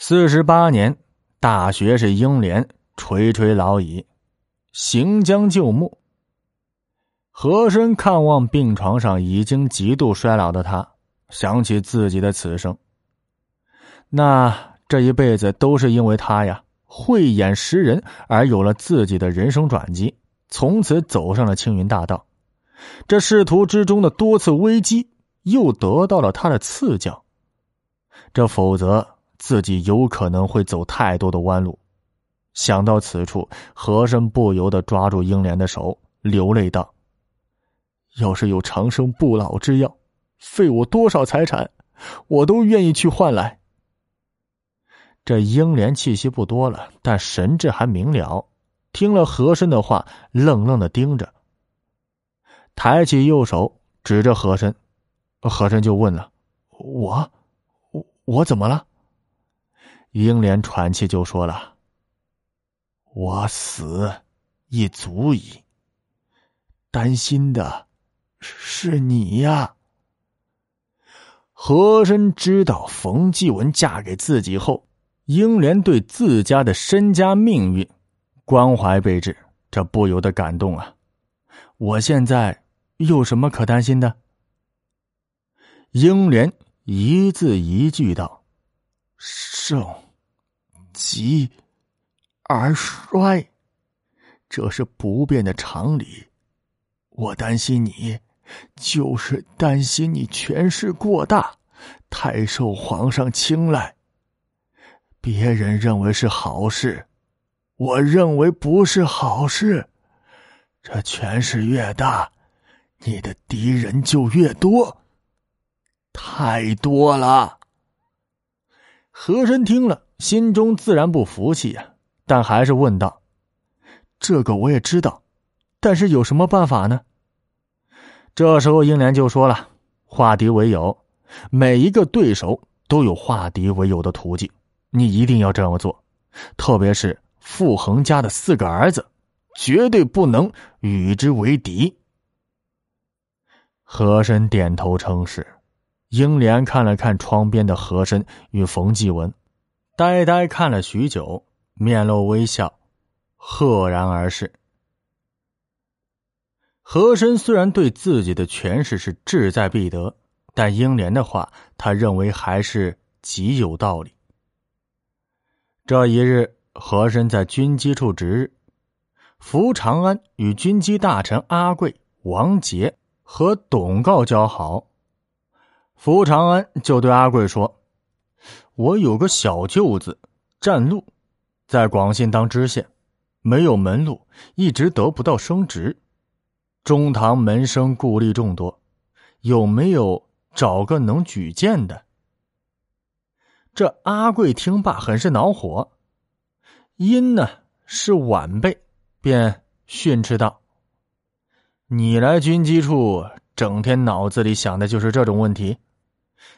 四十八年，大学士英莲垂垂老矣，行将就木。和珅看望病床上已经极度衰老的他，想起自己的此生。那这一辈子都是因为他呀，慧眼识人而有了自己的人生转机，从此走上了青云大道。这仕途之中的多次危机，又得到了他的赐教。这否则。自己有可能会走太多的弯路，想到此处，和珅不由得抓住英莲的手，流泪道：“要是有长生不老之药，费我多少财产，我都愿意去换来。”这英莲气息不多了，但神智还明了，听了和珅的话，愣愣的盯着，抬起右手指着和珅，和珅就问了：“我，我我怎么了？”英莲喘气就说了：“我死亦足矣，担心的是你呀。”和珅知道冯继文嫁给自己后，英莲对自家的身家命运关怀备至，这不由得感动啊！我现在有什么可担心的？英莲一字一句道：“盛极而衰，这是不变的常理。我担心你，就是担心你权势过大，太受皇上青睐。别人认为是好事，我认为不是好事。这权势越大，你的敌人就越多，太多了。和珅听了。心中自然不服气呀，但还是问道：“这个我也知道，但是有什么办法呢？”这时候，英莲就说了：“化敌为友，每一个对手都有化敌为友的途径，你一定要这么做。特别是傅恒家的四个儿子，绝对不能与之为敌。”和珅点头称是。英莲看了看窗边的和珅与冯继文。呆呆看了许久，面露微笑，赫然而逝。和珅虽然对自己的权势是志在必得，但英莲的话，他认为还是极有道理。这一日，和珅在军机处值日，福长安与军机大臣阿贵、王杰和董诰交好，福长安就对阿贵说。我有个小舅子，占禄，在广信当知县，没有门路，一直得不到升职。中堂门生故吏众多，有没有找个能举荐的？这阿贵听罢，很是恼火。因呢是晚辈，便训斥道：“你来军机处，整天脑子里想的就是这种问题。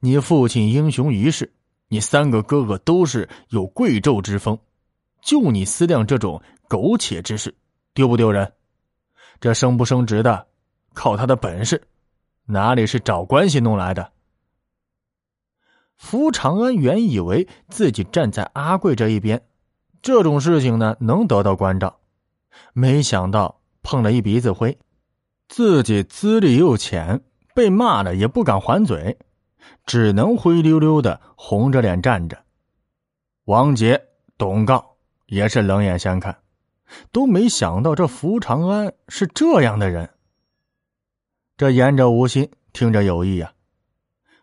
你父亲英雄于世。”你三个哥哥都是有贵胄之风，就你思量这种苟且之事，丢不丢人？这升不升职的，靠他的本事，哪里是找关系弄来的？福长安原以为自己站在阿贵这一边，这种事情呢能得到关照，没想到碰了一鼻子灰，自己资历又浅，被骂了也不敢还嘴。只能灰溜溜的红着脸站着。王杰、董告也是冷眼相看，都没想到这福长安是这样的人。这言者无心，听者有意呀。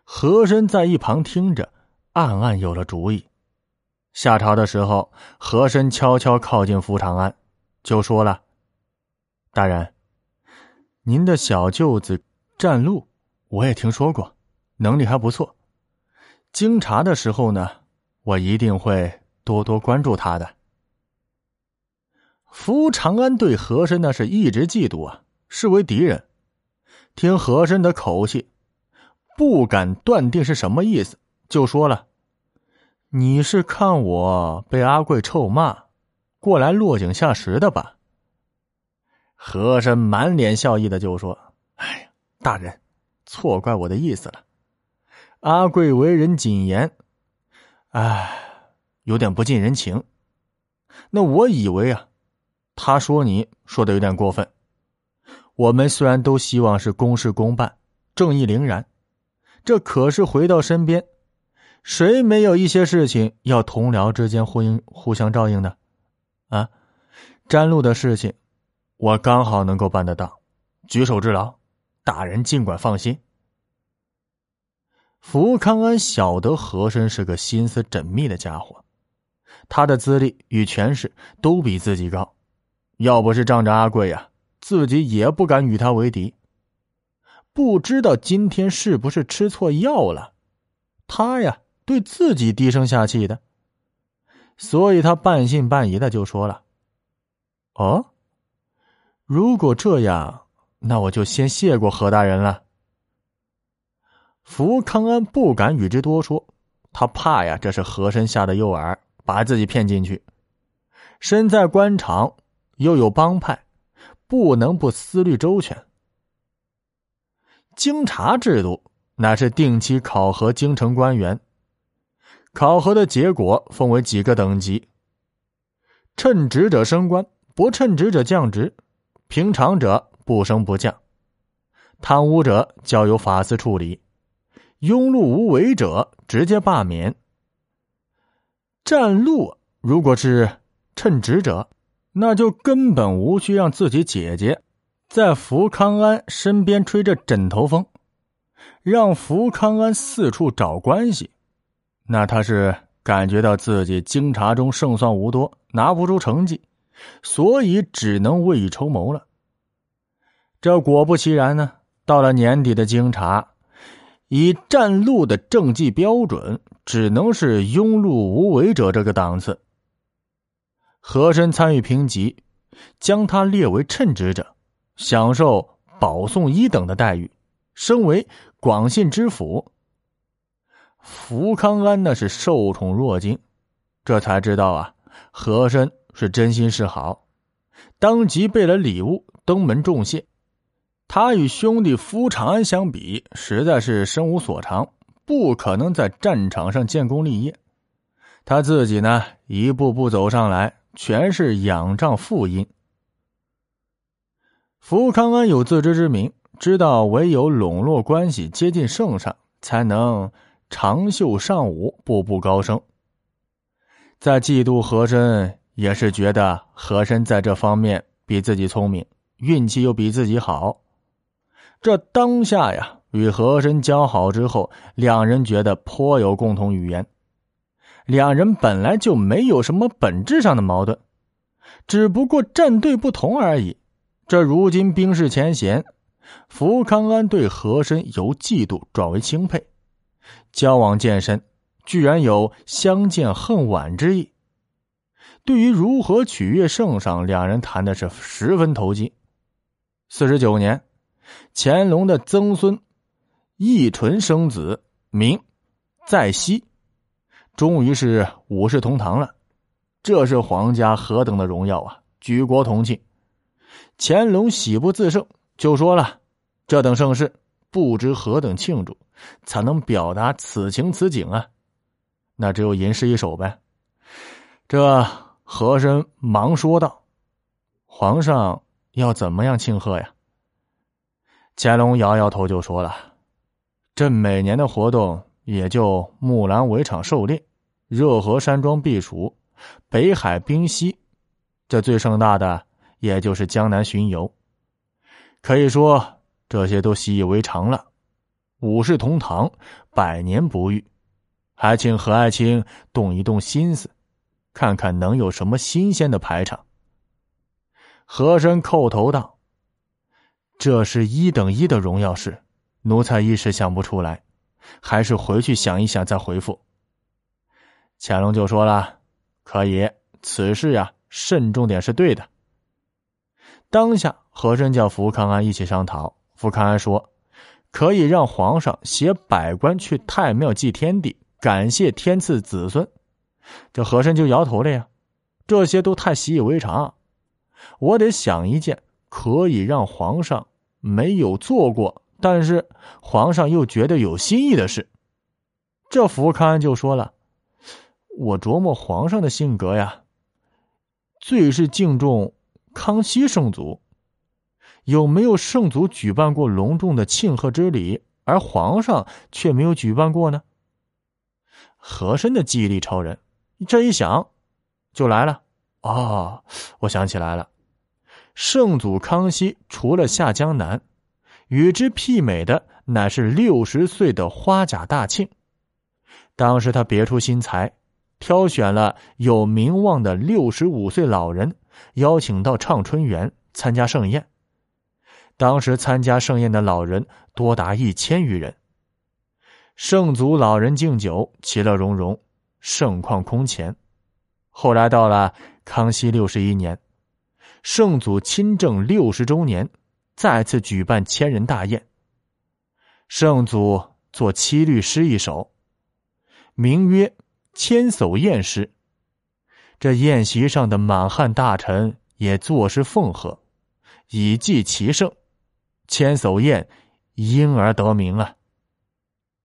和珅在一旁听着，暗暗有了主意。下朝的时候，和珅悄悄靠近福长安，就说了：“大人，您的小舅子占禄，我也听说过。”能力还不错，经查的时候呢，我一定会多多关注他的。福长安对和珅那是一直嫉妒啊，视为敌人。听和珅的口气，不敢断定是什么意思，就说了：“你是看我被阿贵臭骂，过来落井下石的吧？”和珅满脸笑意的就说：“哎呀，大人，错怪我的意思了。”阿贵为人谨严，唉，有点不近人情。那我以为啊，他说你说的有点过分。我们虽然都希望是公事公办、正义凛然，这可是回到身边，谁没有一些事情要同僚之间互应、互相照应的？啊，詹路的事情，我刚好能够办得到，举手之劳，大人尽管放心。福康安晓得和珅是个心思缜密的家伙，他的资历与权势都比自己高，要不是仗着阿贵呀，自己也不敢与他为敌。不知道今天是不是吃错药了，他呀对自己低声下气的，所以他半信半疑的就说了：“哦，如果这样，那我就先谢过何大人了。”福康安不敢与之多说，他怕呀，这是和珅下的诱饵，把自己骗进去。身在官场，又有帮派，不能不思虑周全。京察制度乃是定期考核京城官员，考核的结果分为几个等级：称职者升官，不称职者降职，平常者不升不降，贪污者交由法司处理。庸碌无为者直接罢免。占路如果是称职者，那就根本无需让自己姐姐在福康安身边吹着枕头风，让福康安四处找关系。那他是感觉到自己京察中胜算无多，拿不出成绩，所以只能未雨绸缪了。这果不其然呢，到了年底的京察。以占路的政绩标准，只能是庸碌无为者这个档次。和珅参与评级，将他列为称职者，享受保送一等的待遇，升为广信知府。福康安那是受宠若惊，这才知道啊，和珅是真心示好，当即备了礼物登门重谢。他与兄弟夫长安相比，实在是身无所长，不可能在战场上建功立业。他自己呢，一步步走上来，全是仰仗父荫。福康安有自知之明，知道唯有笼络关系，接近圣上，才能长袖善舞，步步高升。在嫉妒和珅，也是觉得和珅在这方面比自己聪明，运气又比自己好。这当下呀，与和珅交好之后，两人觉得颇有共同语言。两人本来就没有什么本质上的矛盾，只不过战队不同而已。这如今兵势前嫌，福康安对和珅由嫉妒转为钦佩，交往渐深，居然有相见恨晚之意。对于如何取悦圣上，两人谈的是十分投机。四十九年。乾隆的曾孙奕纯生子，名在熙，终于是五世同堂了。这是皇家何等的荣耀啊！举国同庆。乾隆喜不自胜，就说了：“这等盛世，不知何等庆祝，才能表达此情此景啊？那只有吟诗一首呗。”这和珅忙说道：“皇上要怎么样庆贺呀？”乾隆摇摇头，就说了：“朕每年的活动也就木兰围场狩猎、热河山庄避暑、北海冰溪，这最盛大的也就是江南巡游。可以说这些都习以为常了。五世同堂，百年不遇，还请何爱卿动一动心思，看看能有什么新鲜的排场。”和珅叩头道。这是一等一的荣耀事，奴才一时想不出来，还是回去想一想再回复。乾隆就说了：“可以，此事呀，慎重点是对的。”当下和珅叫福康安一起商讨。福康安说：“可以让皇上携百官去太庙祭天地，感谢天赐子孙。”这和珅就摇头了呀，这些都太习以为常，我得想一件可以让皇上。没有做过，但是皇上又觉得有新意的事。这福康安就说了：“我琢磨皇上的性格呀，最是敬重康熙圣祖。有没有圣祖举办过隆重的庆贺之礼，而皇上却没有举办过呢？和珅的记忆力超人，这一想就来了。哦，我想起来了，圣祖康熙除了下江南，与之媲美的乃是六十岁的花甲大庆。当时他别出心裁，挑选了有名望的六十五岁老人，邀请到畅春园参加盛宴。当时参加盛宴的老人多达一千余人。圣祖老人敬酒，其乐融融，盛况空前。后来到了康熙六十一年，圣祖亲政六十周年，再次举办千人大宴。圣祖作七律诗一首，名曰《千叟宴诗》。这宴席上的满汉大臣也作诗奉贺，以祭其圣。千叟宴因而得名啊。